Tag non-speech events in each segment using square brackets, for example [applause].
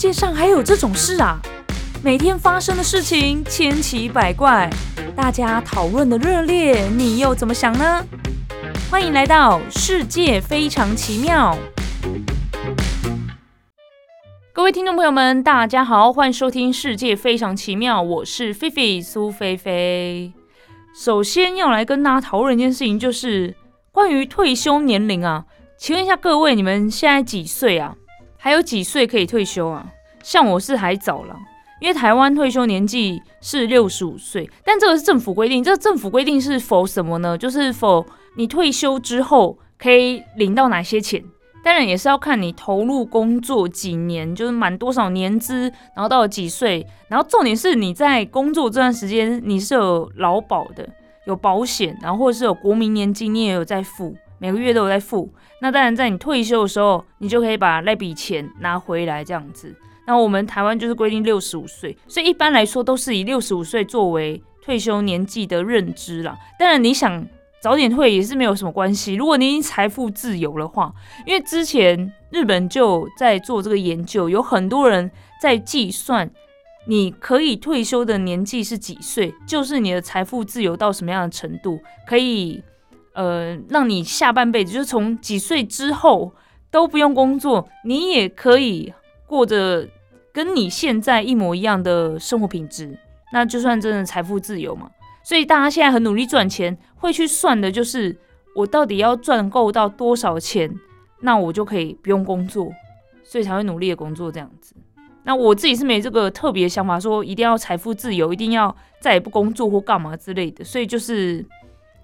世界上还有这种事啊！每天发生的事情千奇百怪，大家讨论的热烈，你又怎么想呢？欢迎来到世界非常奇妙。各位听众朋友们，大家好，欢迎收听《世界非常奇妙》，我是菲菲苏菲菲。首先要来跟大家讨论一件事情，就是关于退休年龄啊。请问一下各位，你们现在几岁啊？还有几岁可以退休啊？像我是还早了，因为台湾退休年纪是六十五岁，但这个是政府规定。这个政府规定是否什么呢？就是否你退休之后可以领到哪些钱？当然也是要看你投入工作几年，就是满多少年资，然后到了几岁，然后重点是你在工作这段时间你是有劳保的，有保险，然后或者是有国民年金，你也有在付。每个月都有在付，那当然在你退休的时候，你就可以把那笔钱拿回来这样子。那我们台湾就是规定六十五岁，所以一般来说都是以六十五岁作为退休年纪的认知啦。当然你想早点退也是没有什么关系，如果你已经财富自由的话，因为之前日本就在做这个研究，有很多人在计算你可以退休的年纪是几岁，就是你的财富自由到什么样的程度可以。呃，让你下半辈子就是从几岁之后都不用工作，你也可以过着跟你现在一模一样的生活品质，那就算真的财富自由嘛。所以大家现在很努力赚钱，会去算的就是我到底要赚够到多少钱，那我就可以不用工作，所以才会努力的工作这样子。那我自己是没这个特别想法，说一定要财富自由，一定要再也不工作或干嘛之类的，所以就是。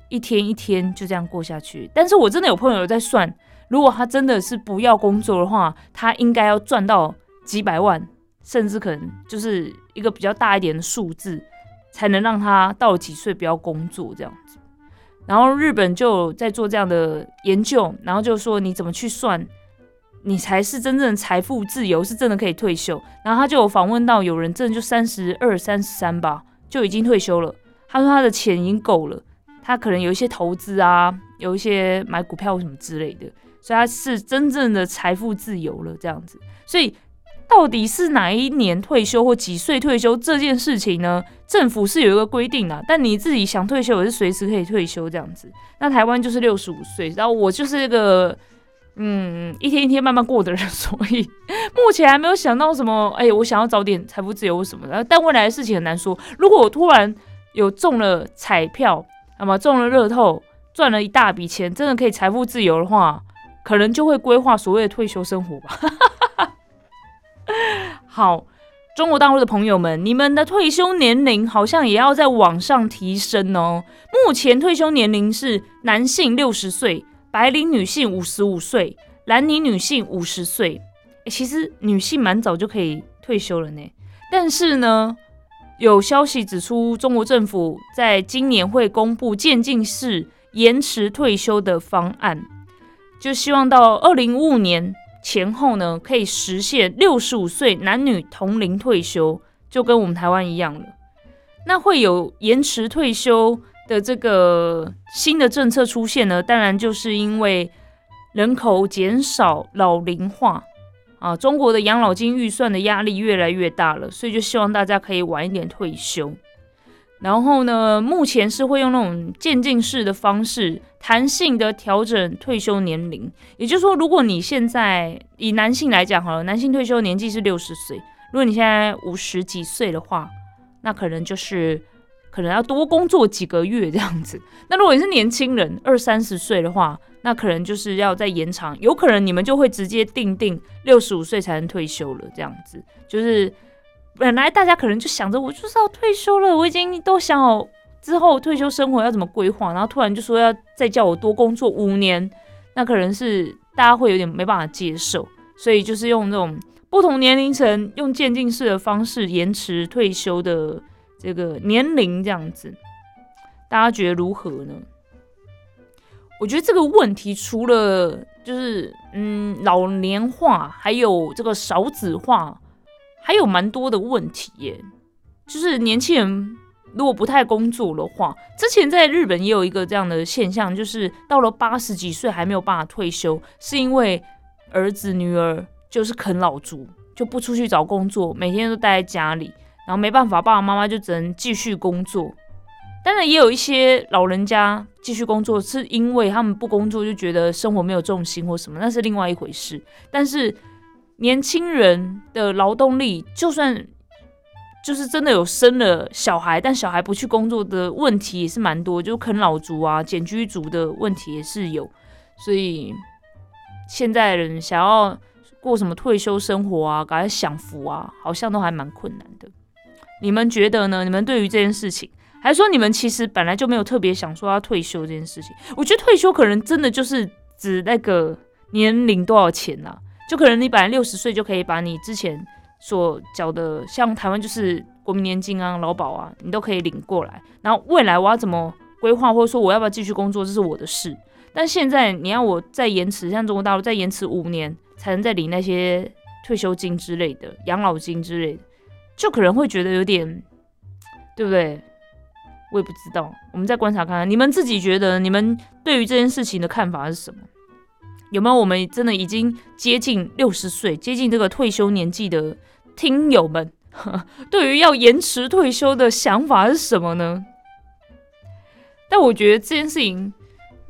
一天一天就这样过下去，但是我真的有朋友在算，如果他真的是不要工作的话，他应该要赚到几百万，甚至可能就是一个比较大一点的数字，才能让他到几岁不要工作这样子。然后日本就在做这样的研究，然后就说你怎么去算，你才是真正的财富自由，是真的可以退休。然后他就有访问到有人真的就三十二、三十三吧，就已经退休了。他说他的钱已经够了。他可能有一些投资啊，有一些买股票什么之类的，所以他是真正的财富自由了这样子。所以到底是哪一年退休或几岁退休这件事情呢？政府是有一个规定的，但你自己想退休也是随时可以退休这样子。那台湾就是六十五岁，然后我就是一个嗯一天一天慢慢过的人，所以 [laughs] 目前还没有想到什么。哎，我想要早点财富自由什么的，但未来的事情很难说。如果我突然有中了彩票。那么中了乐透，赚了一大笔钱，真的可以财富自由的话，可能就会规划所谓的退休生活吧。[laughs] 好，中国大陆的朋友们，你们的退休年龄好像也要在往上提升哦。目前退休年龄是男性六十岁，白领女性五十五岁，蓝领女性五十岁。其实女性蛮早就可以退休了呢，但是呢。有消息指出，中国政府在今年会公布渐进式延迟退休的方案，就希望到二零五五年前后呢，可以实现六十五岁男女同龄退休，就跟我们台湾一样了。那会有延迟退休的这个新的政策出现呢？当然就是因为人口减少、老龄化。啊，中国的养老金预算的压力越来越大了，所以就希望大家可以晚一点退休。然后呢，目前是会用那种渐进式的方式，弹性的调整退休年龄。也就是说，如果你现在以男性来讲好了，男性退休年纪是六十岁，如果你现在五十几岁的话，那可能就是可能要多工作几个月这样子。[laughs] 那如果你是年轻人，二三十岁的话，那可能就是要再延长，有可能你们就会直接定定六十五岁才能退休了，这样子就是本来大家可能就想着我就是要退休了，我已经都想好之后退休生活要怎么规划，然后突然就说要再叫我多工作五年，那可能是大家会有点没办法接受，所以就是用这种不同年龄层用渐进式的方式延迟退休的这个年龄，这样子，大家觉得如何呢？我觉得这个问题除了就是嗯老年化，还有这个少子化，还有蛮多的问题耶。就是年轻人如果不太工作的话，之前在日本也有一个这样的现象，就是到了八十几岁还没有办法退休，是因为儿子女儿就是啃老族，就不出去找工作，每天都待在家里，然后没办法，爸爸妈妈就只能继续工作。当然，也有一些老人家继续工作，是因为他们不工作就觉得生活没有重心或什么，那是另外一回事。但是年轻人的劳动力，就算就是真的有生了小孩，但小孩不去工作的问题也是蛮多，就啃老族啊、减居族的问题也是有。所以现在人想要。过什么退休生活啊，赶快享福啊，好像都还蛮困难的。你们觉得呢？你们对于这件事情，还是说你们其实本来就没有特别想说要退休这件事情？我觉得退休可能真的就是指那个年龄多少钱啦，就可能你本来六十岁就可以把你之前所缴的，像台湾就是国民年金啊、劳保啊，你都可以领过来。然后未来我要怎么规划，或者说我要不要继续工作，这是我的事。但现在你要我再延迟，像中国大陆再延迟五年。才能再领那些退休金之类的、养老金之类的，就可能会觉得有点，对不对？我也不知道，我们再观察看看，你们自己觉得，你们对于这件事情的看法是什么？有没有我们真的已经接近六十岁、接近这个退休年纪的听友们，[laughs] 对于要延迟退休的想法是什么呢？但我觉得这件事情，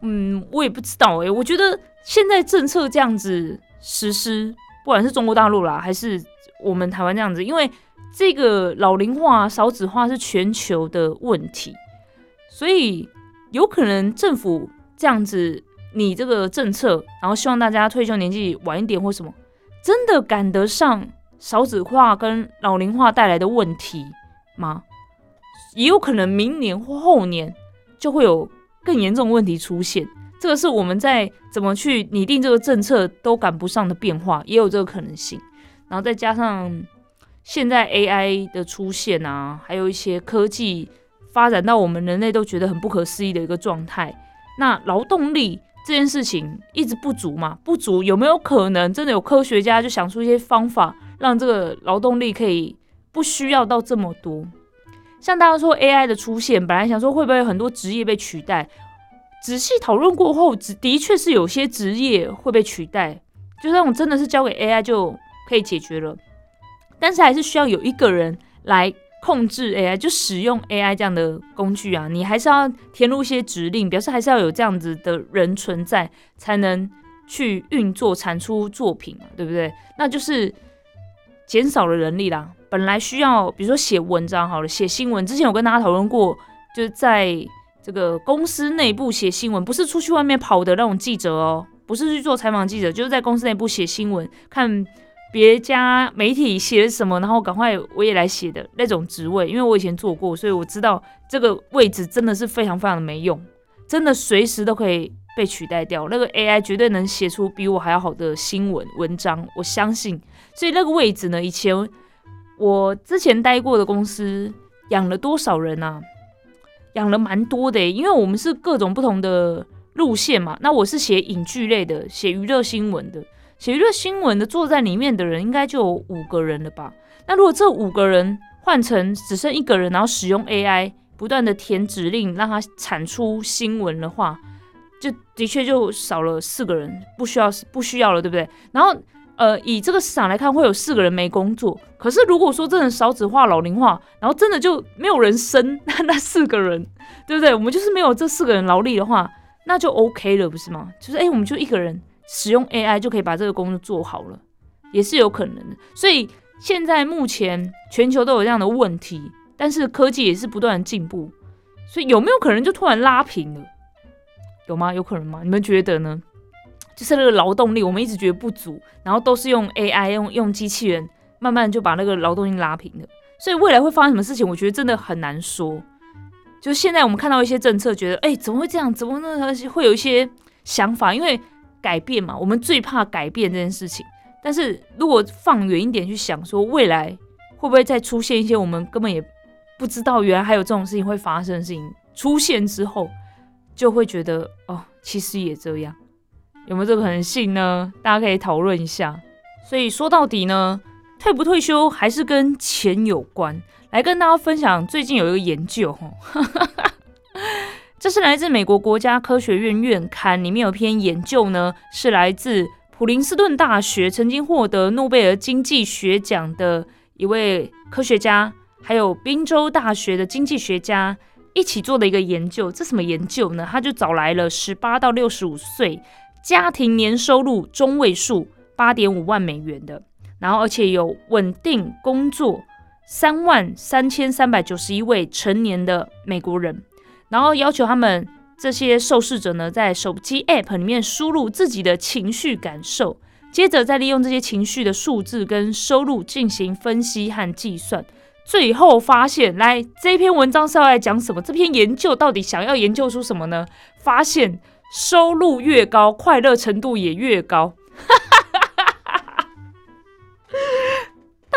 嗯，我也不知道诶，我觉得现在政策这样子。实施，不管是中国大陆啦，还是我们台湾这样子，因为这个老龄化、少子化是全球的问题，所以有可能政府这样子，你这个政策，然后希望大家退休年纪晚一点或什么，真的赶得上少子化跟老龄化带来的问题吗？也有可能明年或后年就会有更严重问题出现。这个是我们在怎么去拟定这个政策都赶不上的变化，也有这个可能性。然后再加上现在 AI 的出现啊，还有一些科技发展到我们人类都觉得很不可思议的一个状态。那劳动力这件事情一直不足嘛？不足有没有可能真的有科学家就想出一些方法，让这个劳动力可以不需要到这么多？像大家说 AI 的出现，本来想说会不会有很多职业被取代？仔细讨论过后，的确是有些职业会被取代，就那种真的是交给 AI 就可以解决了。但是还是需要有一个人来控制 AI，就使用 AI 这样的工具啊，你还是要填入一些指令，表示还是要有这样子的人存在，才能去运作产出作品嘛，对不对？那就是减少了人力啦。本来需要，比如说写文章好了，写新闻，之前有跟大家讨论过，就是在。这个公司内部写新闻，不是出去外面跑的那种记者哦，不是去做采访记者，就是在公司内部写新闻，看别家媒体写了什么，然后赶快我也来写的那种职位。因为我以前做过，所以我知道这个位置真的是非常非常的没用，真的随时都可以被取代掉。那个 AI 绝对能写出比我还要好的新闻文章，我相信。所以那个位置呢，以前我之前待过的公司养了多少人啊？养了蛮多的，因为我们是各种不同的路线嘛。那我是写影剧类的，写娱乐新闻的，写娱乐新闻的坐在里面的人应该就有五个人了吧？那如果这五个人换成只剩一个人，然后使用 AI 不断的填指令让它产出新闻的话，就的确就少了四个人，不需要不需要了，对不对？然后。呃，以这个市场来看，会有四个人没工作。可是如果说真的少子化、老龄化，然后真的就没有人生 [laughs] 那那四个人，对不对？我们就是没有这四个人劳力的话，那就 OK 了，不是吗？就是哎，我们就一个人使用 AI 就可以把这个工作做好了，也是有可能的。所以现在目前全球都有这样的问题，但是科技也是不断的进步，所以有没有可能就突然拉平了？有吗？有可能吗？你们觉得呢？就是那个劳动力，我们一直觉得不足，然后都是用 AI 用用机器人，慢慢就把那个劳动力拉平了。所以未来会发生什么事情，我觉得真的很难说。就现在我们看到一些政策，觉得哎，怎么会这样？怎么那会有一些想法？因为改变嘛，我们最怕改变这件事情。但是如果放远一点去想，说未来会不会再出现一些我们根本也不知道，原来还有这种事情会发生的事情出现之后，就会觉得哦，其实也这样。有没有这个可能性呢？大家可以讨论一下。所以说到底呢，退不退休还是跟钱有关。来跟大家分享，最近有一个研究，哈，这是来自美国国家科学院院刊里面有篇研究呢，是来自普林斯顿大学曾经获得诺贝尔经济学奖的一位科学家，还有宾州大学的经济学家一起做的一个研究。这什么研究呢？他就找来了十八到六十五岁家庭年收入中位数八点五万美元的，然后而且有稳定工作三万三千三百九十一位成年的美国人，然后要求他们。这些受试者呢，在手机 App 里面输入自己的情绪感受，接着再利用这些情绪的数字跟收入进行分析和计算，最后发现，来这篇文章是要来讲什么？这篇研究到底想要研究出什么呢？发现收入越高，快乐程度也越高。[laughs]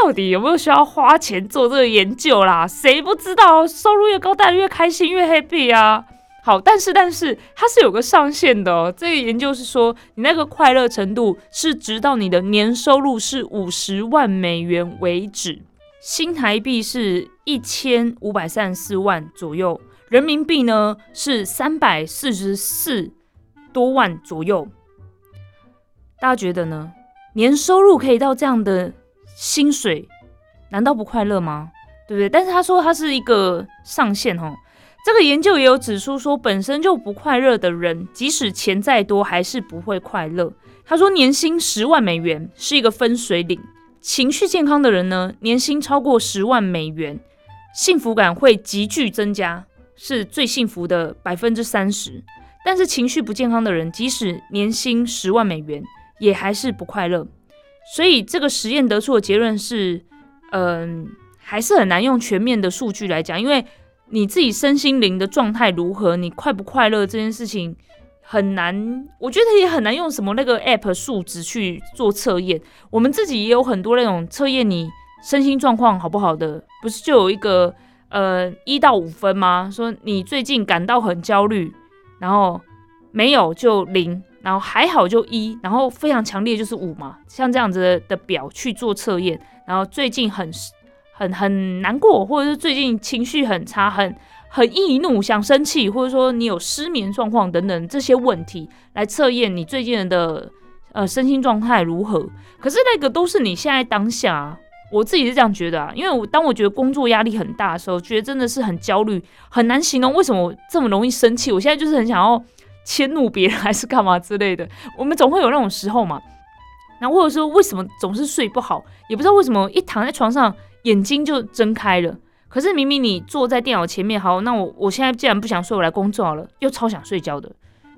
到底有没有需要花钱做这个研究啦？谁不知道收入越高，大家越开心，越 happy 啊？好，但是但是它是有个上限的。这个研究是说，你那个快乐程度是直到你的年收入是五十万美元为止，新台币是一千五百三十四万左右，人民币呢是三百四十四多万左右。大家觉得呢？年收入可以到这样的薪水，难道不快乐吗？对不对？但是他说他是一个上限哦。这个研究也有指出说，本身就不快乐的人，即使钱再多，还是不会快乐。他说，年薪十万美元是一个分水岭，情绪健康的人呢，年薪超过十万美元，幸福感会急剧增加，是最幸福的百分之三十。但是情绪不健康的人，即使年薪十万美元，也还是不快乐。所以这个实验得出的结论是，嗯，还是很难用全面的数据来讲，因为。你自己身心灵的状态如何？你快不快乐这件事情很难，我觉得也很难用什么那个 app 数值去做测验。我们自己也有很多那种测验你身心状况好不好的，不是就有一个呃一到五分吗？说你最近感到很焦虑，然后没有就零，然后还好就一，然后非常强烈就是五嘛。像这样子的表去做测验，然后最近很。很很难过，或者是最近情绪很差，很很易怒，想生气，或者说你有失眠状况等等这些问题，来测验你最近的呃身心状态如何。可是那个都是你现在当下，我自己是这样觉得啊，因为我当我觉得工作压力很大的时候，觉得真的是很焦虑，很难形容为什么这么容易生气。我现在就是很想要迁怒别人，还是干嘛之类的。[laughs] 我们总会有那种时候嘛，那或者说为什么总是睡不好，也不知道为什么一躺在床上。眼睛就睁开了，可是明明你坐在电脑前面，好，那我我现在既然不想睡，我来工作好了，又超想睡觉的。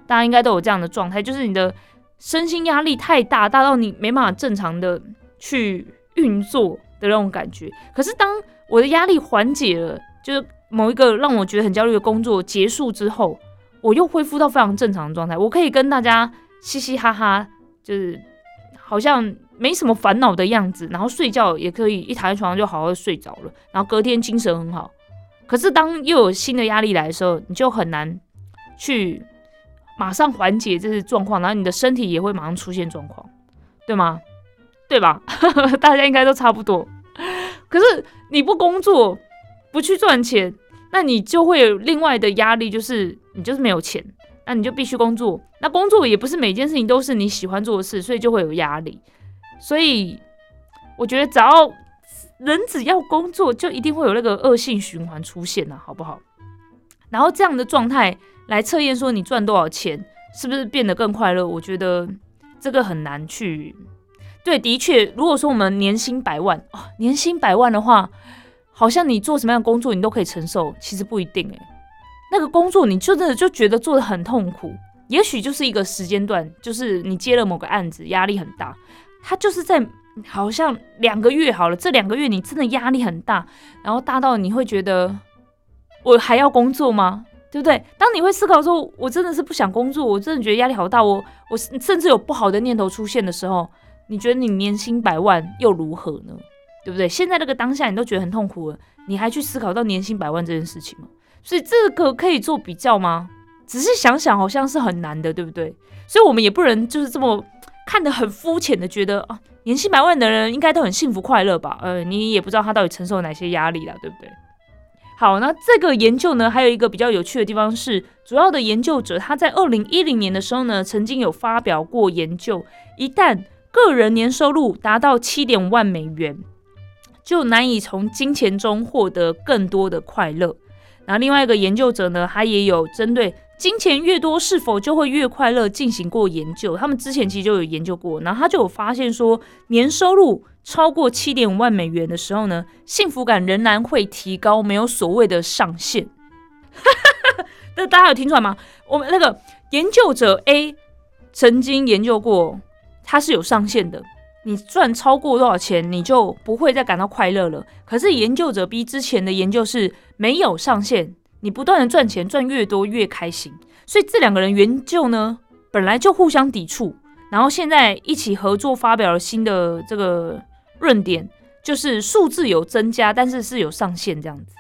大家应该都有这样的状态，就是你的身心压力太大，大到你没办法正常的去运作的那种感觉。可是当我的压力缓解了，就是某一个让我觉得很焦虑的工作结束之后，我又恢复到非常正常的状态，我可以跟大家嘻嘻哈哈，就是好像。没什么烦恼的样子，然后睡觉也可以一躺在床上就好好睡着了，然后隔天精神很好。可是当又有新的压力来的时候，你就很难去马上缓解这些状况，然后你的身体也会马上出现状况，对吗？对吧？[laughs] 大家应该都差不多。可是你不工作，不去赚钱，那你就会有另外的压力，就是你就是没有钱，那你就必须工作。那工作也不是每件事情都是你喜欢做的事，所以就会有压力。所以我觉得，只要人只要工作，就一定会有那个恶性循环出现呐，好不好？然后这样的状态来测验说你赚多少钱，是不是变得更快乐？我觉得这个很难去。对，的确，如果说我们年薪百万哦，年薪百万的话，好像你做什么样的工作你都可以承受，其实不一定诶。那个工作你就真的就觉得做的很痛苦，也许就是一个时间段，就是你接了某个案子，压力很大。他就是在好像两个月好了，这两个月你真的压力很大，然后大到你会觉得我还要工作吗？对不对？当你会思考说，我真的是不想工作，我真的觉得压力好大，我我甚至有不好的念头出现的时候，你觉得你年薪百万又如何呢？对不对？现在那个当下你都觉得很痛苦了，你还去思考到年薪百万这件事情吗？所以这个可以做比较吗？只是想想好像是很难的，对不对？所以我们也不能就是这么。看得很肤浅的，觉得啊，年薪百万的人应该都很幸福快乐吧？呃，你也不知道他到底承受哪些压力了，对不对？好，那这个研究呢，还有一个比较有趣的地方是，主要的研究者他在二零一零年的时候呢，曾经有发表过研究，一旦个人年收入达到七点万美元，就难以从金钱中获得更多的快乐。然后另外一个研究者呢，他也有针对金钱越多是否就会越快乐进行过研究。他们之前其实就有研究过，然后他就有发现说，年收入超过七点五万美元的时候呢，幸福感仍然会提高，没有所谓的上限。[laughs] 那大家有听出来吗？我们那个研究者 A 曾经研究过，它是有上限的。你赚超过多少钱，你就不会再感到快乐了。可是研究者 B 之前的研究是没有上限，你不断的赚钱，赚越多越开心。所以这两个人研究呢，本来就互相抵触，然后现在一起合作发表了新的这个论点，就是数字有增加，但是是有上限这样子。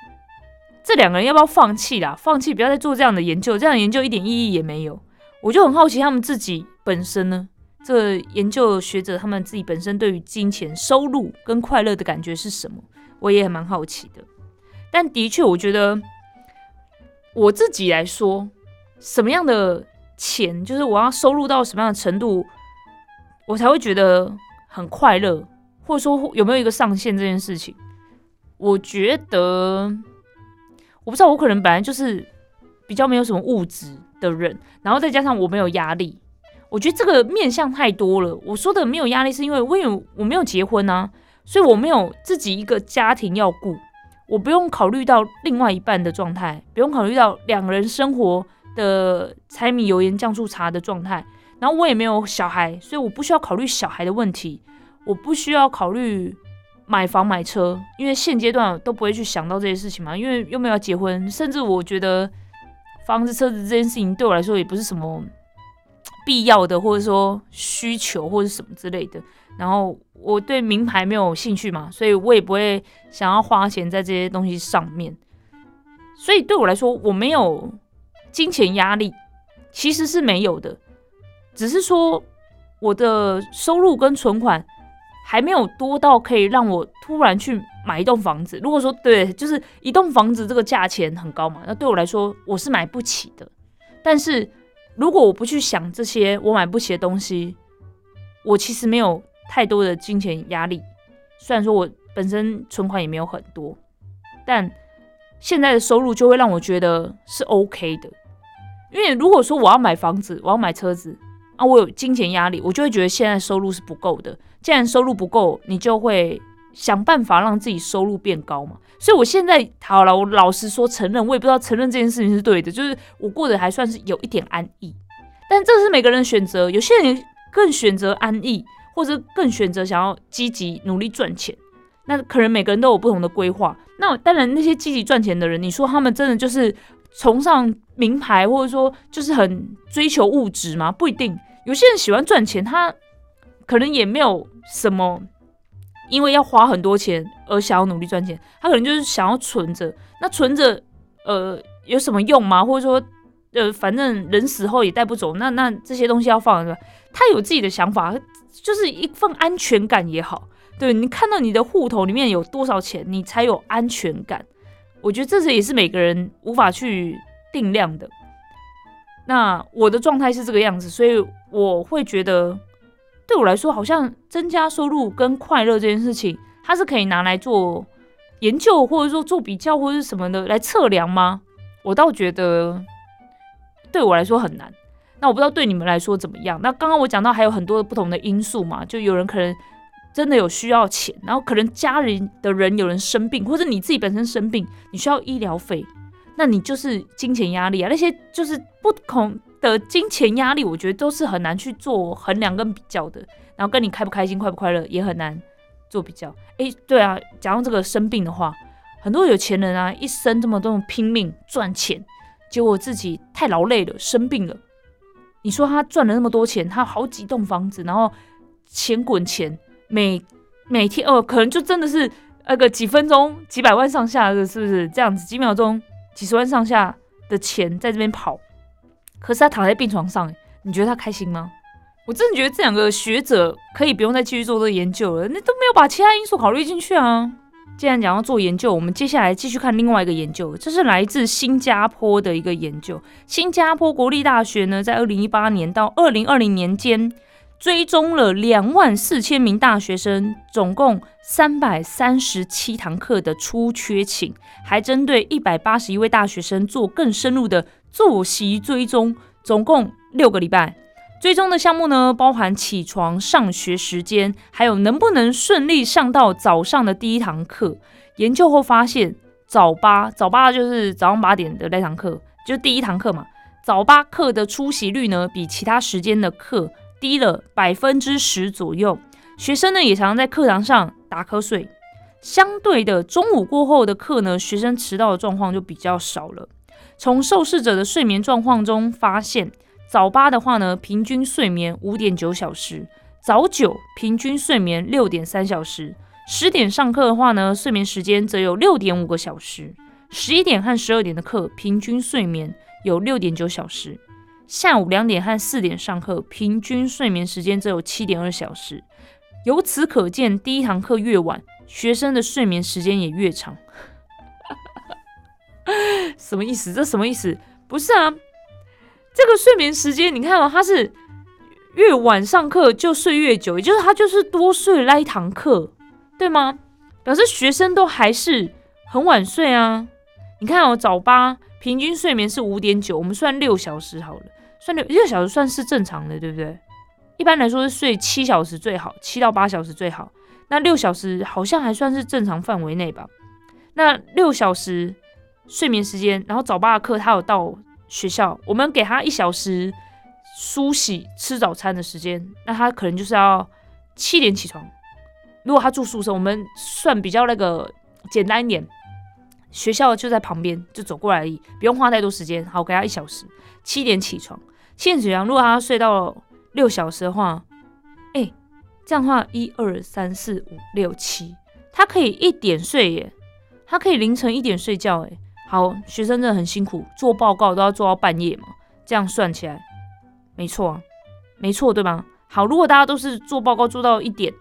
这两个人要不要放弃啦？放弃，不要再做这样的研究，这样研究一点意义也没有。我就很好奇他们自己本身呢。这研究学者他们自己本身对于金钱收入跟快乐的感觉是什么？我也蛮好奇的。但的确，我觉得我自己来说，什么样的钱，就是我要收入到什么样的程度，我才会觉得很快乐，或者说有没有一个上限这件事情，我觉得我不知道，我可能本来就是比较没有什么物质的人，然后再加上我没有压力。我觉得这个面向太多了。我说的没有压力，是因为我有我没有结婚啊，所以我没有自己一个家庭要顾，我不用考虑到另外一半的状态，不用考虑到两个人生活的柴米油盐酱醋茶的状态。然后我也没有小孩，所以我不需要考虑小孩的问题，我不需要考虑买房买车，因为现阶段都不会去想到这些事情嘛，因为又没有结婚，甚至我觉得房子车子这件事情对我来说也不是什么。必要的，或者说需求，或者什么之类的。然后我对名牌没有兴趣嘛，所以我也不会想要花钱在这些东西上面。所以对我来说，我没有金钱压力，其实是没有的。只是说我的收入跟存款还没有多到可以让我突然去买一栋房子。如果说对，就是一栋房子这个价钱很高嘛，那对我来说我是买不起的。但是。如果我不去想这些我买不起的东西，我其实没有太多的金钱压力。虽然说我本身存款也没有很多，但现在的收入就会让我觉得是 OK 的。因为如果说我要买房子，我要买车子啊，我有金钱压力，我就会觉得现在收入是不够的。既然收入不够，你就会想办法让自己收入变高嘛。所以，我现在好了，我老实说，承认我也不知道承认这件事情是对的，就是我过得还算是有一点安逸，但这是每个人选择，有些人更选择安逸，或者更选择想要积极努力赚钱，那可能每个人都有不同的规划。那当然，那些积极赚钱的人，你说他们真的就是崇尚名牌，或者说就是很追求物质吗？不一定，有些人喜欢赚钱，他可能也没有什么。因为要花很多钱而想要努力赚钱，他可能就是想要存着。那存着，呃，有什么用吗？或者说，呃，反正人死后也带不走，那那这些东西要放着。他有自己的想法，就是一份安全感也好。对你看到你的户头里面有多少钱，你才有安全感。我觉得这是也是每个人无法去定量的。那我的状态是这个样子，所以我会觉得。对我来说，好像增加收入跟快乐这件事情，它是可以拿来做研究，或者说做比较，或者是什么的来测量吗？我倒觉得对我来说很难。那我不知道对你们来说怎么样。那刚刚我讲到还有很多不同的因素嘛，就有人可能真的有需要钱，然后可能家人的人有人生病，或者你自己本身生病，你需要医疗费，那你就是金钱压力啊，那些就是不同。的金钱压力，我觉得都是很难去做衡量跟比较的。然后跟你开不开心、快不快乐也很难做比较。诶，对啊，假如这个生病的话，很多有钱人啊，一生这么多拼命赚钱，结果自己太劳累了，生病了。你说他赚了那么多钱，他好几栋房子，然后钱滚钱，每每天哦，可能就真的是那个几分钟几百万上下的，是不是这样子？几秒钟几十万上下的钱在这边跑。可是他躺在病床上，你觉得他开心吗？我真的觉得这两个学者可以不用再继续做这个研究了，那都没有把其他因素考虑进去啊。既然讲要做研究，我们接下来继续看另外一个研究，这是来自新加坡的一个研究。新加坡国立大学呢，在二零一八年到二零二零年间，追踪了两万四千名大学生，总共三百三十七堂课的出缺勤，还针对一百八十一位大学生做更深入的作息追踪，总共六个礼拜。追踪的项目呢，包含起床、上学时间，还有能不能顺利上到早上的第一堂课。研究后发现，早八早八就是早上八点的那堂课，就第一堂课嘛。早八课的出席率呢，比其他时间的课低了百分之十左右。学生呢，也常常在课堂上打瞌睡。相对的，中午过后的课呢，学生迟到的状况就比较少了。从受试者的睡眠状况中发现。早八的话呢，平均睡眠五点九小时；早九平均睡眠六点三小时。十点上课的话呢，睡眠时间则有六点五个小时。十一点和十二点的课，平均睡眠有六点九小时。下午两点和四点上课，平均睡眠时间只有七点二小时。由此可见，第一堂课越晚，学生的睡眠时间也越长。[laughs] 什么意思？这什么意思？不是啊。这个睡眠时间，你看哦，他是越晚上课就睡越久，也就是他就是多睡那一堂课，对吗？表示学生都还是很晚睡啊。你看哦，早八平均睡眠是五点九，我们算六小时好了，算六六小时算是正常的，对不对？一般来说是睡七小时最好，七到八小时最好。那六小时好像还算是正常范围内吧。那六小时睡眠时间，然后早八的课他有到。学校，我们给他一小时梳洗、吃早餐的时间，那他可能就是要七点起床。如果他住宿舍，我们算比较那个简单一点，学校就在旁边，就走过来而已，不用花太多时间。好，给他一小时，七点起床，七点起床。如果他睡到六小时的话，哎，这样的话，一二三四五六七，他可以一点睡耶，他可以凌晨一点睡觉，哎。好，学生真的很辛苦，做报告都要做到半夜嘛。这样算起来，没错啊，没错，对吗？好，如果大家都是做报告做到一点，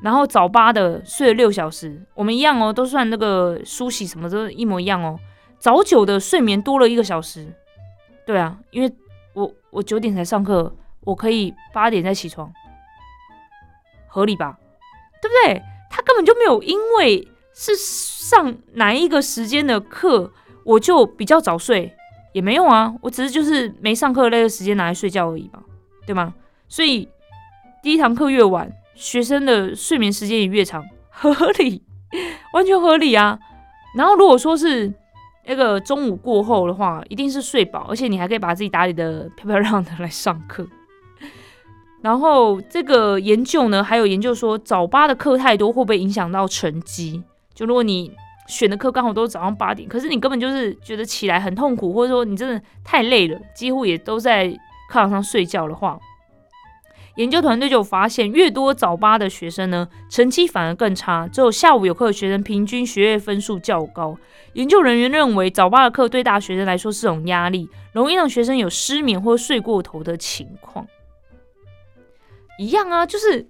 然后早八的睡了六小时，我们一样哦，都算那个梳洗什么都一模一样哦。早九的睡眠多了一个小时，对啊，因为我九点才上课，我可以八点再起床，合理吧？对不对？他根本就没有因为是上哪一个时间的课。我就比较早睡也没用啊，我只是就是没上课那个时间拿来睡觉而已嘛，对吗？所以第一堂课越晚，学生的睡眠时间也越长，合理，[laughs] 完全合理啊。然后如果说是那个中午过后的话，一定是睡饱，而且你还可以把自己打理的漂漂亮亮的来上课。[laughs] 然后这个研究呢，还有研究说早八的课太多会不会影响到成绩？就如果你选的课刚好都是早上八点，可是你根本就是觉得起来很痛苦，或者说你真的太累了，几乎也都在课堂上睡觉的话，研究团队就发现，越多早八的学生呢，成绩反而更差。只有下午有课的学生，平均学业分数较高。研究人员认为，早八的课对大学生来说是种压力，容易让学生有失眠或睡过头的情况。一样啊，就是。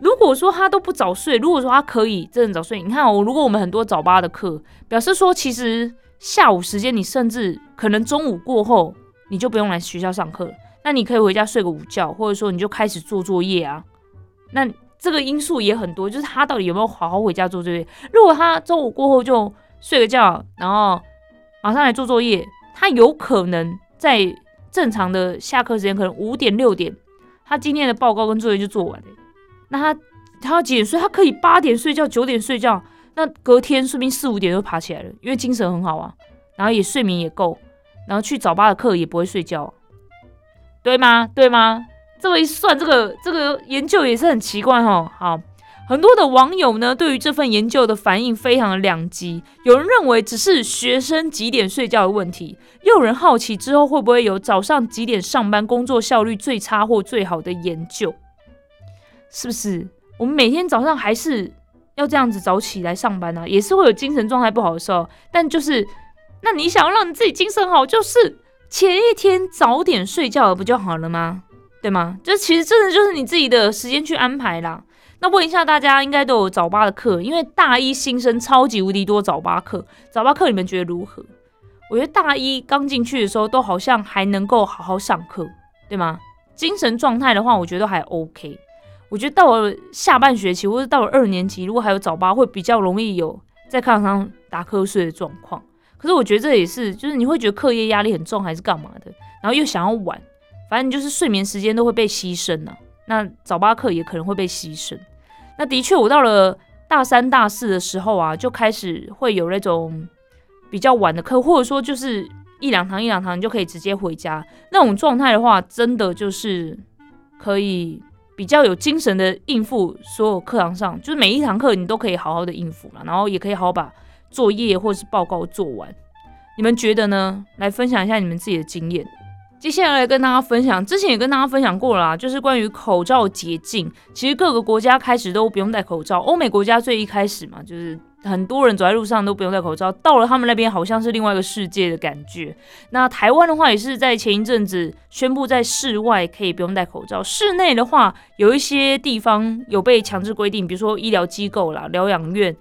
如果说他都不早睡，如果说他可以真的早睡，你看哦，如果我们很多早八的课，表示说其实下午时间你甚至可能中午过后你就不用来学校上课了，那你可以回家睡个午觉，或者说你就开始做作业啊。那这个因素也很多，就是他到底有没有好好回家做作业？如果他中午过后就睡个觉，然后马上来做作业，他有可能在正常的下课时间，可能五点六点，他今天的报告跟作业就做完了。那他他要几点睡？他可以八点睡觉，九点睡觉。那隔天说不定四五点就爬起来了，因为精神很好啊，然后也睡眠也够，然后去早八的课也不会睡觉，对吗？对吗？这么一算，这个这个研究也是很奇怪哈。好，很多的网友呢对于这份研究的反应非常的两极，有人认为只是学生几点睡觉的问题，又有人好奇之后会不会有早上几点上班工作效率最差或最好的研究。是不是我们每天早上还是要这样子早起来上班呢？也是会有精神状态不好的时候。但就是，那你想要让你自己精神好，就是前一天早点睡觉不就好了吗？对吗？这其实真的就是你自己的时间去安排啦。那问一下大家，应该都有早八的课，因为大一新生超级无敌多早八课。早八课你们觉得如何？我觉得大一刚进去的时候，都好像还能够好好上课，对吗？精神状态的话，我觉得还 OK。我觉得到了下半学期或者到了二年级，如果还有早八，会比较容易有在课堂上打瞌睡的状况。可是我觉得这也是，就是你会觉得课业压力很重，还是干嘛的？然后又想要玩，反正就是睡眠时间都会被牺牲呢。那早八课也可能会被牺牲。那的确，我到了大三、大四的时候啊，就开始会有那种比较晚的课，或者说就是一两堂、一两堂就可以直接回家那种状态的话，真的就是可以比较有精神的应付所有课堂上，就是每一堂课你都可以好好的应付了，然后也可以好好把作业或是报告做完。你们觉得呢？来分享一下你们自己的经验。接下来来跟大家分享，之前也跟大家分享过了啦，就是关于口罩捷径。其实各个国家开始都不用戴口罩，欧美国家最一开始嘛，就是很多人走在路上都不用戴口罩。到了他们那边，好像是另外一个世界的感觉。那台湾的话，也是在前一阵子宣布在室外可以不用戴口罩，室内的话有一些地方有被强制规定，比如说医疗机构啦、疗养院，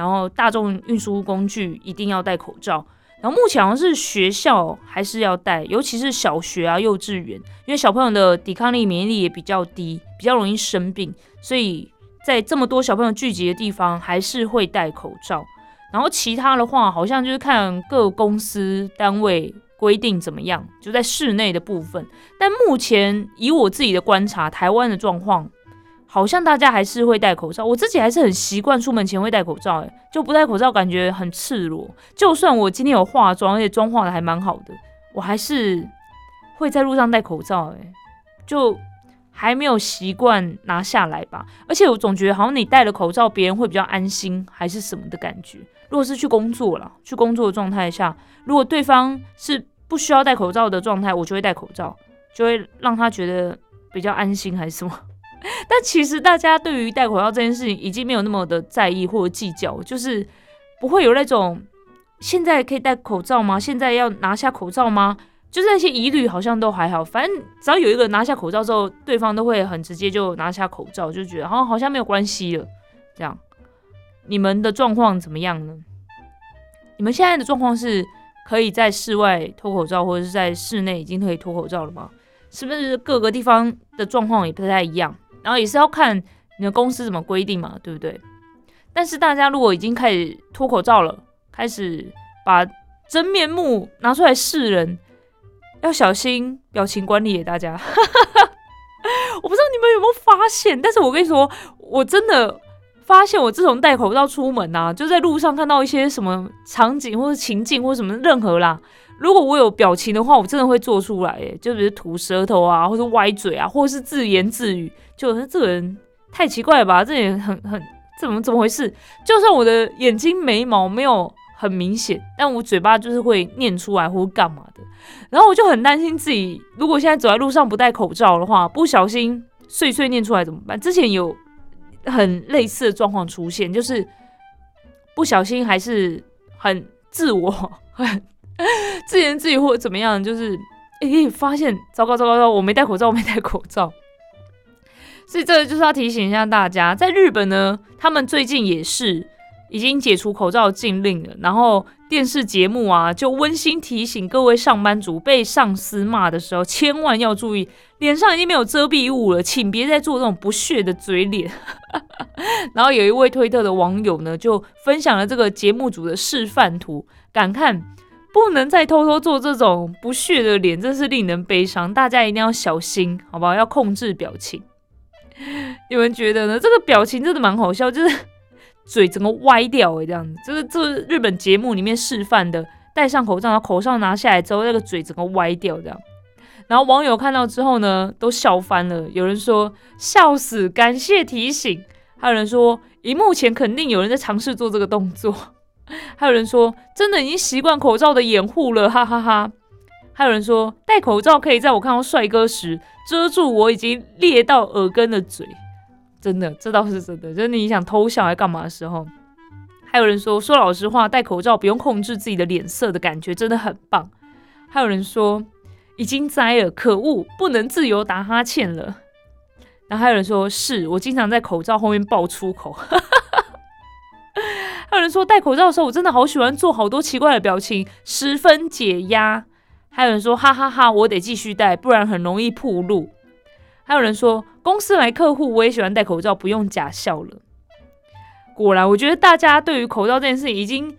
然后大众运输工具一定要戴口罩。然后目前好像是学校还是要戴，尤其是小学啊、幼稚园，因为小朋友的抵抗力、免疫力也比较低，比较容易生病，所以在这么多小朋友聚集的地方，还是会戴口罩。然后其他的话，好像就是看各公司单位规定怎么样，就在室内的部分。但目前以我自己的观察，台湾的状况。好像大家还是会戴口罩，我自己还是很习惯出门前会戴口罩，哎，就不戴口罩感觉很赤裸。就算我今天有化妆，而且妆化的还蛮好的，我还是会在路上戴口罩，哎，就还没有习惯拿下来吧。而且我总觉得好像你戴了口罩，别人会比较安心，还是什么的感觉。如果是去工作了，去工作的状态下，如果对方是不需要戴口罩的状态，我就会戴口罩，就会让他觉得比较安心，还是什么。但其实大家对于戴口罩这件事情已经没有那么的在意或者计较，就是不会有那种现在可以戴口罩吗？现在要拿下口罩吗？就是那些疑虑好像都还好，反正只要有一个拿下口罩之后，对方都会很直接就拿下口罩，就觉得好像好像没有关系了。这样，你们的状况怎么样呢？你们现在的状况是可以在室外脱口罩，或者是在室内已经可以脱口罩了吗？是不是各个地方的状况也不太一样？然后也是要看你的公司怎么规定嘛，对不对？但是大家如果已经开始脱口罩了，开始把真面目拿出来示人，要小心表情管理。大家，[laughs] 我不知道你们有没有发现，但是我跟你说，我真的发现，我自从戴口罩出门啊，就在路上看到一些什么场景或者情境或者什么任何啦。如果我有表情的话，我真的会做出来，诶，就比如吐舌头啊，或者歪嘴啊，或者是自言自语，就是这个人太奇怪了吧？这也很很怎么怎么回事？就算我的眼睛眉毛没有很明显，但我嘴巴就是会念出来或干嘛的。然后我就很担心自己，如果现在走在路上不戴口罩的话，不小心碎碎念出来怎么办？之前有很类似的状况出现，就是不小心还是很自我很。[laughs] [laughs] 自言自语或者怎么样，就是诶，发现糟糕糟糕糟糕，我没戴口罩，我没戴口罩。[laughs] 所以这个就是要提醒一下大家，在日本呢，他们最近也是已经解除口罩禁令了。然后电视节目啊，就温馨提醒各位上班族，被上司骂的时候，千万要注意，脸上已经没有遮蔽物了，请别再做这种不屑的嘴脸。[laughs] 然后有一位推特的网友呢，就分享了这个节目组的示范图，感叹。不能再偷偷做这种不屑的脸，真是令人悲伤。大家一定要小心，好不好？要控制表情。你们觉得呢？这个表情真的蛮好笑，就是嘴整个歪掉诶，这样子。这个这日本节目里面示范的，戴上口罩，然后口罩拿下来之后，那个嘴整个歪掉这样。然后网友看到之后呢，都笑翻了。有人说笑死，感谢提醒。还有人说，荧幕前肯定有人在尝试做这个动作。[laughs] 还有人说，真的已经习惯口罩的掩护了，哈哈哈。还有人说，戴口罩可以在我看到帅哥时遮住我已经裂到耳根的嘴，真的，这倒是真的。就是你想偷笑还干嘛的时候。还有人说，说老实话，戴口罩不用控制自己的脸色的感觉真的很棒。还有人说，已经栽了，可恶，不能自由打哈欠了。然后还有人说是我经常在口罩后面爆粗口。还有人说戴口罩的时候，我真的好喜欢做好多奇怪的表情，十分解压。还有人说哈哈哈，我得继续戴，不然很容易暴露。还有人说公司来客户，我也喜欢戴口罩，不用假笑了。果然，我觉得大家对于口罩这件事已经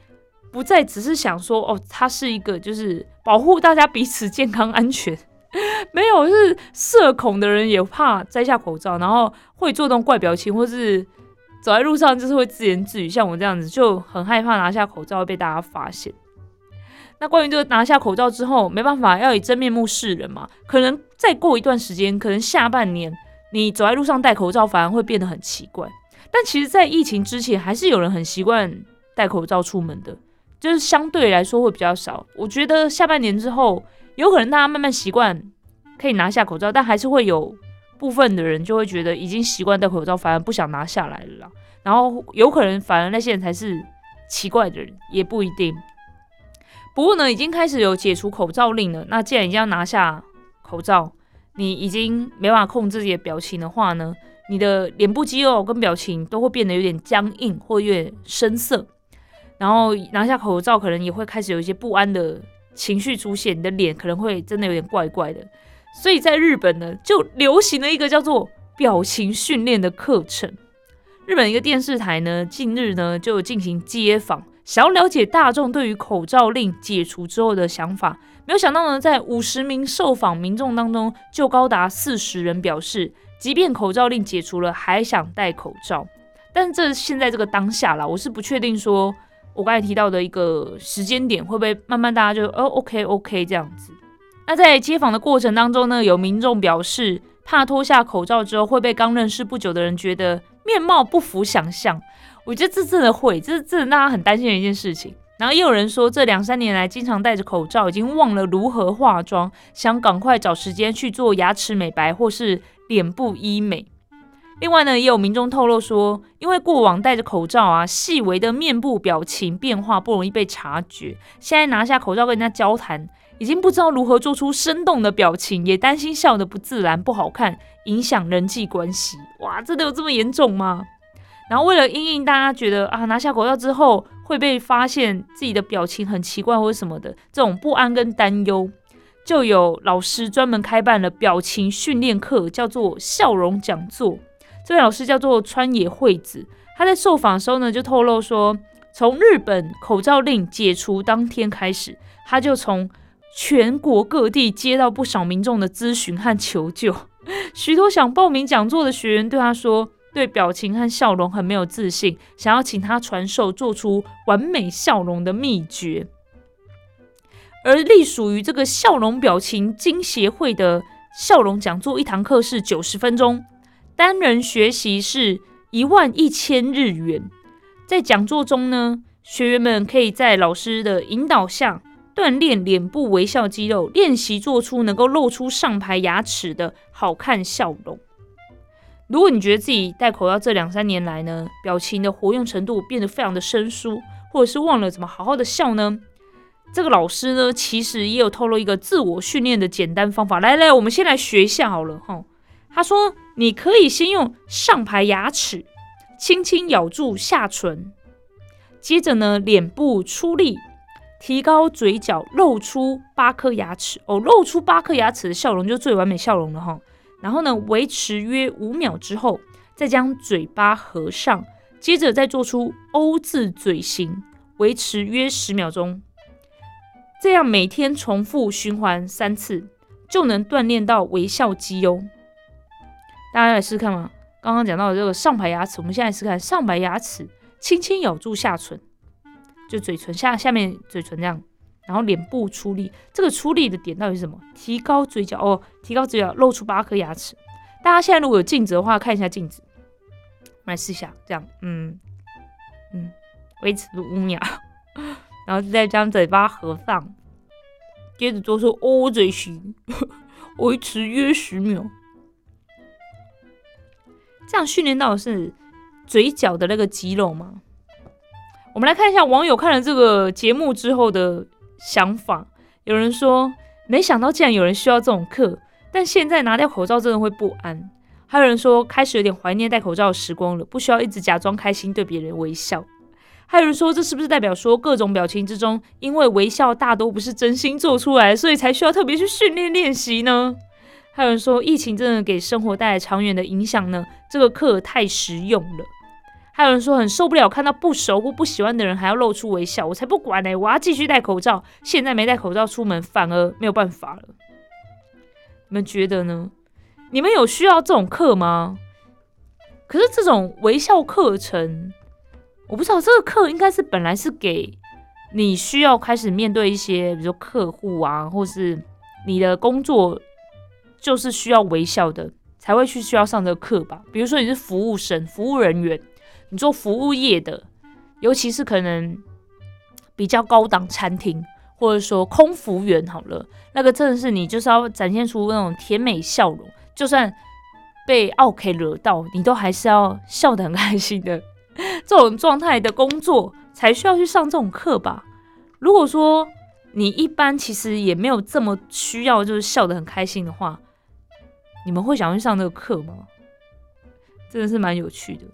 不再只是想说哦，它是一个就是保护大家彼此健康安全，[laughs] 没有是社恐的人也怕摘下口罩，然后会做这种怪表情，或是。走在路上就是会自言自语，像我这样子就很害怕拿下口罩被大家发现。那关于这个拿下口罩之后，没办法要以真面目示人嘛？可能再过一段时间，可能下半年你走在路上戴口罩反而会变得很奇怪。但其实，在疫情之前，还是有人很习惯戴口罩出门的，就是相对来说会比较少。我觉得下半年之后，有可能大家慢慢习惯可以拿下口罩，但还是会有。部分的人就会觉得已经习惯戴口罩，反而不想拿下来了。然后有可能反而那些人才是奇怪的人，也不一定。不过呢，已经开始有解除口罩令了。那既然已经要拿下口罩，你已经没办法控制自己的表情的话呢，你的脸部肌肉跟表情都会变得有点僵硬或有点深色。然后拿下口罩，可能也会开始有一些不安的情绪出现，你的脸可能会真的有点怪怪的。所以在日本呢，就流行了一个叫做表情训练的课程。日本一个电视台呢，近日呢就进行街访，想要了解大众对于口罩令解除之后的想法。没有想到呢，在五十名受访民众当中，就高达四十人表示，即便口罩令解除了，还想戴口罩。但这现在这个当下啦，我是不确定说，我刚才提到的一个时间点，会不会慢慢大家就哦，OK OK 这样子。那在接访的过程当中呢，有民众表示怕脱下口罩之后会被刚认识不久的人觉得面貌不符想象。我觉得这真的会，这是真的大家很担心的一件事情。然后也有人说，这两三年来经常戴着口罩，已经忘了如何化妆，想赶快找时间去做牙齿美白或是脸部医美。另外呢，也有民众透露说，因为过往戴着口罩啊，细微的面部表情变化不容易被察觉，现在拿下口罩跟人家交谈。已经不知道如何做出生动的表情，也担心笑得不自然、不好看，影响人际关系。哇，真的有这么严重吗？然后为了应应大家觉得啊，拿下口罩之后会被发现自己的表情很奇怪或者什么的这种不安跟担忧，就有老师专门开办了表情训练课，叫做笑容讲座。这位老师叫做川野惠子，他在受访的时候呢，就透露说，从日本口罩令解除当天开始，他就从全国各地接到不少民众的咨询和求救，[laughs] 许多想报名讲座的学员对他说，对表情和笑容很没有自信，想要请他传授做出完美笑容的秘诀。而隶属于这个笑容表情经协会的笑容讲座，一堂课是九十分钟，单人学习是一万一千日元。在讲座中呢，学员们可以在老师的引导下。锻炼脸部微笑肌肉，练习做出能够露出上排牙齿的好看笑容。如果你觉得自己戴口罩这两三年来呢，表情的活用程度变得非常的生疏，或者是忘了怎么好好的笑呢？这个老师呢，其实也有透露一个自我训练的简单方法。来来，我们先来学一下好了哈。他说，你可以先用上排牙齿轻轻咬住下唇，接着呢，脸部出力。提高嘴角，露出八颗牙齿哦，露出八颗牙齿的笑容就最完美笑容了哈。然后呢，维持约五秒之后，再将嘴巴合上，接着再做出 O 字嘴型，维持约十秒钟。这样每天重复循环三次，就能锻炼到微笑肌哦。大家来试试看嘛。刚刚讲到的这个上排牙齿，我们现在试看上排牙齿，轻轻咬住下唇。就嘴唇下下面嘴唇这样，然后脸部出力，这个出力的点到底是什么？提高嘴角哦，提高嘴角，露出八颗牙齿。大家现在如果有镜子的话，看一下镜子，我们来试一下，这样，嗯嗯，维持五秒，然后再将嘴巴合上，接着做出 O 嘴型，维持约十秒。这样训练到的是嘴角的那个肌肉吗？我们来看一下网友看了这个节目之后的想法。有人说：“没想到竟然有人需要这种课，但现在拿掉口罩真的会不安。”还有人说开始有点怀念戴口罩的时光了，不需要一直假装开心对别人微笑。还有人说这是不是代表说各种表情之中，因为微笑大多不是真心做出来，所以才需要特别去训练练习呢？还有人说疫情真的给生活带来长远的影响呢？这个课太实用了。还有人说很受不了看到不熟或不喜欢的人还要露出微笑，我才不管呢，我要继续戴口罩。现在没戴口罩出门反而没有办法了。你们觉得呢？你们有需要这种课吗？可是这种微笑课程，我不知道这个课应该是本来是给你需要开始面对一些，比如说客户啊，或是你的工作就是需要微笑的，才会去需要上这个课吧。比如说你是服务生、服务人员，你做服务业的，尤其是可能比较高档餐厅，或者说空服员好了，那个真的是你就是要展现出那种甜美笑容。就算被奥 K 惹到，你都还是要笑得很开心的。这种状态的工作才需要去上这种课吧？如果说你一般其实也没有这么需要，就是笑得很开心的话，你们会想去上这个课吗？真的是蛮有趣的。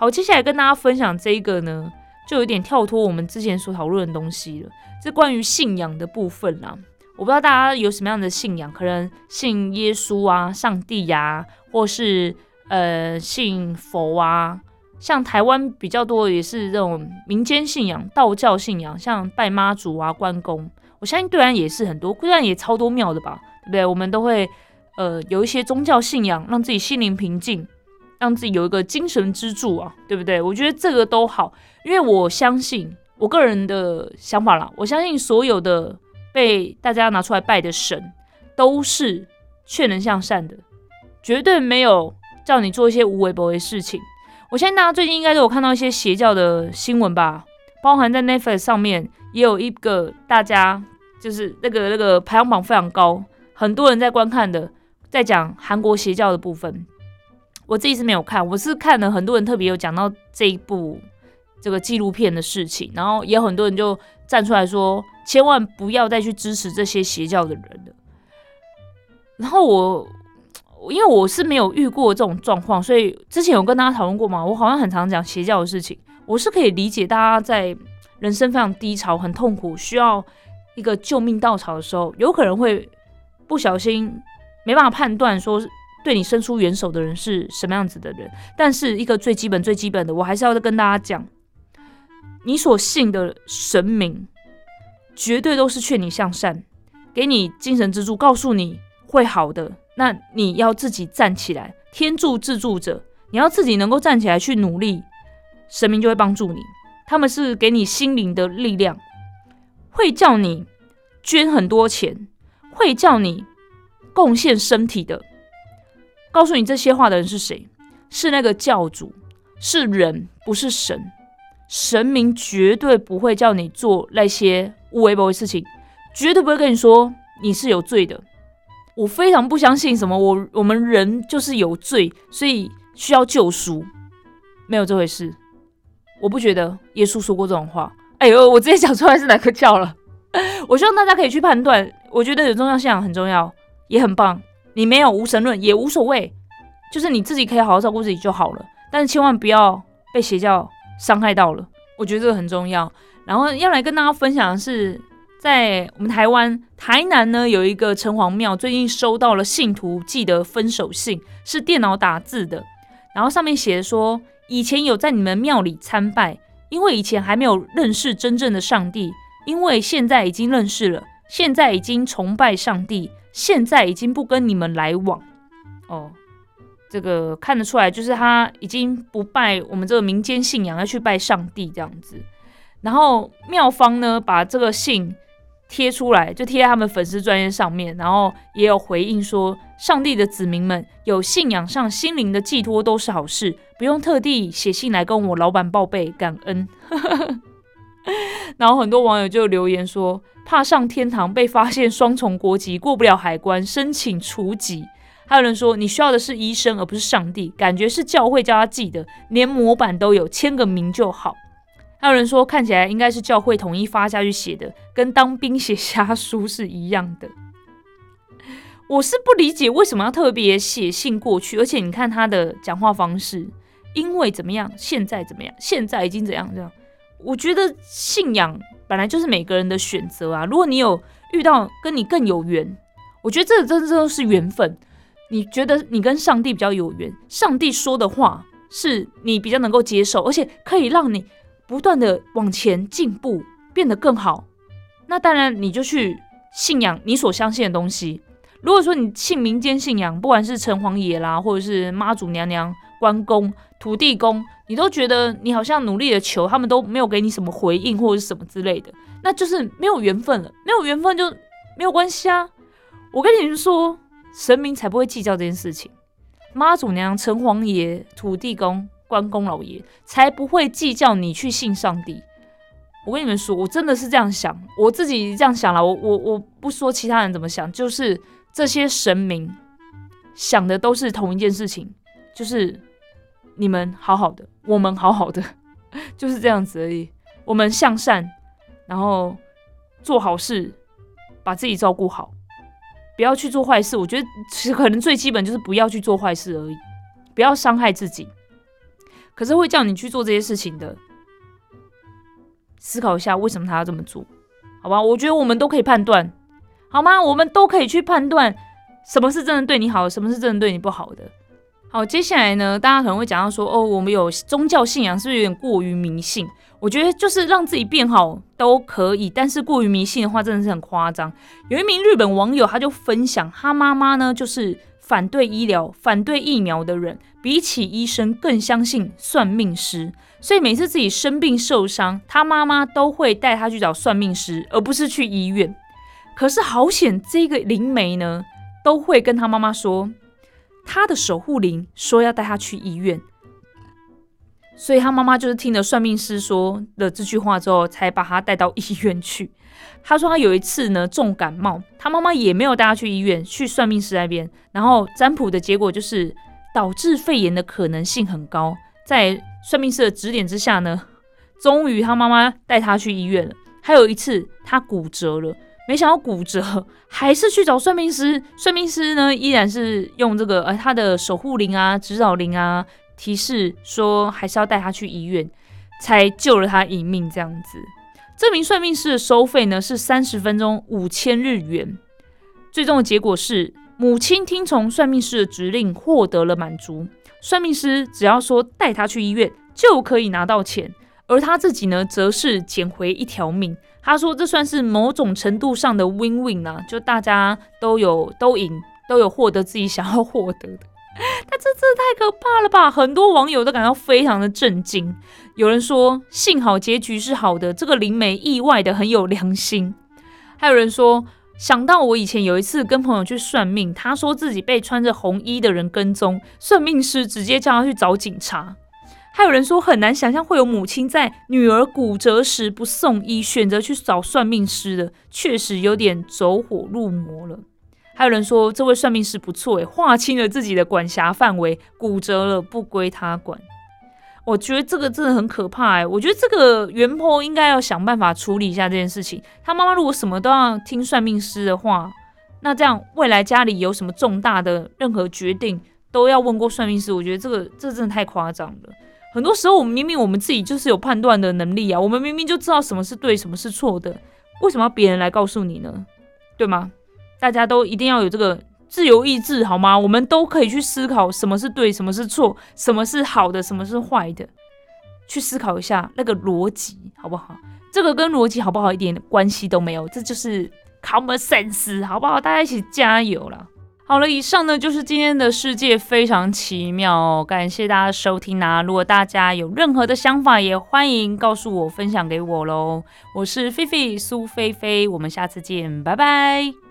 好，接下来跟大家分享这个呢，就有点跳脱我们之前所讨论的东西了，这关于信仰的部分啦。我不知道大家有什么样的信仰，可能信耶稣啊、上帝呀，或是呃信佛啊。像台湾比较多也是这种民间信仰、道教信仰，像拜妈祖啊、关公。我相信对岸也是很多，对岸也超多庙的吧，对不对？我们都会呃有一些宗教信仰，让自己心灵平静，让自己有一个精神支柱啊，对不对？我觉得这个都好，因为我相信我个人的想法啦，我相信所有的。被大家拿出来拜的神，都是劝人向善的，绝对没有叫你做一些无为不为的事情。我相信大家最近应该都有看到一些邪教的新闻吧，包含在 Netflix 上面也有一个大家就是那个那个排行榜非常高，很多人在观看的，在讲韩国邪教的部分。我自己是没有看，我是看了很多人特别有讲到这一部这个纪录片的事情，然后也有很多人就站出来说。千万不要再去支持这些邪教的人了。然后我，因为我是没有遇过这种状况，所以之前有跟大家讨论过嘛。我好像很常讲邪教的事情，我是可以理解大家在人生非常低潮、很痛苦、需要一个救命稻草的时候，有可能会不小心没办法判断说对你伸出援手的人是什么样子的人。但是一个最基本、最基本的，我还是要跟大家讲，你所信的神明。绝对都是劝你向善，给你精神支柱，告诉你会好的。那你要自己站起来，天助自助者，你要自己能够站起来去努力，神明就会帮助你。他们是给你心灵的力量，会叫你捐很多钱，会叫你贡献身体的。告诉你这些话的人是谁？是那个教主，是人，不是神。神明绝对不会叫你做那些。无为不为事情，绝对不会跟你说你是有罪的。我非常不相信什么我我们人就是有罪，所以需要救赎，没有这回事。我不觉得耶稣说过这种话。哎呦，我直接讲出来是哪个教了。[laughs] 我希望大家可以去判断。我觉得有宗教信仰很重要，也很棒。你没有无神论也无所谓，就是你自己可以好好照顾自己就好了。但是千万不要被邪教伤害到了。我觉得这个很重要。然后要来跟大家分享的是，在我们台湾台南呢，有一个城隍庙，最近收到了信徒寄的分手信，是电脑打字的。然后上面写的说，以前有在你们庙里参拜，因为以前还没有认识真正的上帝，因为现在已经认识了，现在已经崇拜上帝，现在已经不跟你们来往。哦，这个看得出来，就是他已经不拜我们这个民间信仰，要去拜上帝这样子。然后妙方呢，把这个信贴出来，就贴在他们粉丝专页上面，然后也有回应说，上帝的子民们有信仰上心灵的寄托都是好事，不用特地写信来跟我老板报备感恩。[laughs] 然后很多网友就留言说，怕上天堂被发现双重国籍，过不了海关，申请除籍。还有人说，你需要的是医生，而不是上帝，感觉是教会叫他记的，连模板都有，签个名就好。还有人说，看起来应该是教会统一发下去写的，跟当兵写家书是一样的。我是不理解为什么要特别写信过去，而且你看他的讲话方式，因为怎么样，现在怎么样，现在已经怎样这样。我觉得信仰本来就是每个人的选择啊。如果你有遇到跟你更有缘，我觉得这真的都是缘分。你觉得你跟上帝比较有缘，上帝说的话是你比较能够接受，而且可以让你不断的往前进步，变得更好。那当然，你就去信仰你所相信的东西。如果说你信民间信仰，不管是城隍爷啦，或者是妈祖娘娘、关公、土地公，你都觉得你好像努力的求，他们都没有给你什么回应或者是什么之类的，那就是没有缘分了。没有缘分就没有关系啊。我跟你们说，神明才不会计较这件事情，妈祖娘、城隍爷、土地公、关公老爷才不会计较你去信上帝。我跟你们说，我真的是这样想，我自己这样想了。我我我不说其他人怎么想，就是。这些神明想的都是同一件事情，就是你们好好的，我们好好的，[laughs] 就是这样子而已。我们向善，然后做好事，把自己照顾好，不要去做坏事。我觉得其实可能最基本就是不要去做坏事而已，不要伤害自己。可是会叫你去做这些事情的，思考一下为什么他要这么做，好吧？我觉得我们都可以判断。好吗？我们都可以去判断什么是真的对你好，什么是真的对你不好的。好，接下来呢，大家可能会讲到说，哦，我们有宗教信仰，是不是有点过于迷信？我觉得就是让自己变好都可以，但是过于迷信的话，真的是很夸张。有一名日本网友，他就分享，他妈妈呢，就是反对医疗、反对疫苗的人，比起医生更相信算命师，所以每次自己生病受伤，他妈妈都会带他去找算命师，而不是去医院。可是好险，这个灵媒呢都会跟他妈妈说，他的守护灵说要带他去医院，所以他妈妈就是听了算命师说的这句话之后，才把他带到医院去。他说他有一次呢重感冒，他妈妈也没有带他去医院，去算命师那边，然后占卜的结果就是导致肺炎的可能性很高。在算命师的指点之下呢，终于他妈妈带他去医院了。还有一次他骨折了。没想到骨折，[laughs] 还是去找算命师。算命师呢，依然是用这个呃他的守护灵啊、指导灵啊，提示说还是要带他去医院，才救了他一命。这样子，这名算命师的收费呢是三十分钟五千日元。最终的结果是，母亲听从算命师的指令，获得了满足。算命师只要说带他去医院，就可以拿到钱，而他自己呢，则是捡回一条命。他说：“这算是某种程度上的 win-win 啊，就大家都有都赢，都有获得自己想要获得的。但这真的太可怕了吧！很多网友都感到非常的震惊。有人说，幸好结局是好的，这个灵媒意外的很有良心。还有人说，想到我以前有一次跟朋友去算命，他说自己被穿着红衣的人跟踪，算命师直接叫他去找警察。”还有人说很难想象会有母亲在女儿骨折时不送医，选择去找算命师的，确实有点走火入魔了。还有人说这位算命师不错，诶，划清了自己的管辖范围，骨折了不归他管。我觉得这个真的很可怕，哎，我觉得这个元婆应该要想办法处理一下这件事情。他妈妈如果什么都要听算命师的话，那这样未来家里有什么重大的任何决定都要问过算命师。我觉得这个这真的太夸张了。很多时候，我们明明我们自己就是有判断的能力啊，我们明明就知道什么是对，什么是错的，为什么要别人来告诉你呢？对吗？大家都一定要有这个自由意志，好吗？我们都可以去思考什么是对，什么是错，什么是好的，什么是坏的，去思考一下那个逻辑，好不好？这个跟逻辑好不好一点关系都没有，这就是 common sense，好不好？大家一起加油了。好了，以上呢就是今天的世界非常奇妙，感谢大家收听啊！如果大家有任何的想法，也欢迎告诉我，分享给我喽。我是菲菲苏菲菲，我们下次见，拜拜。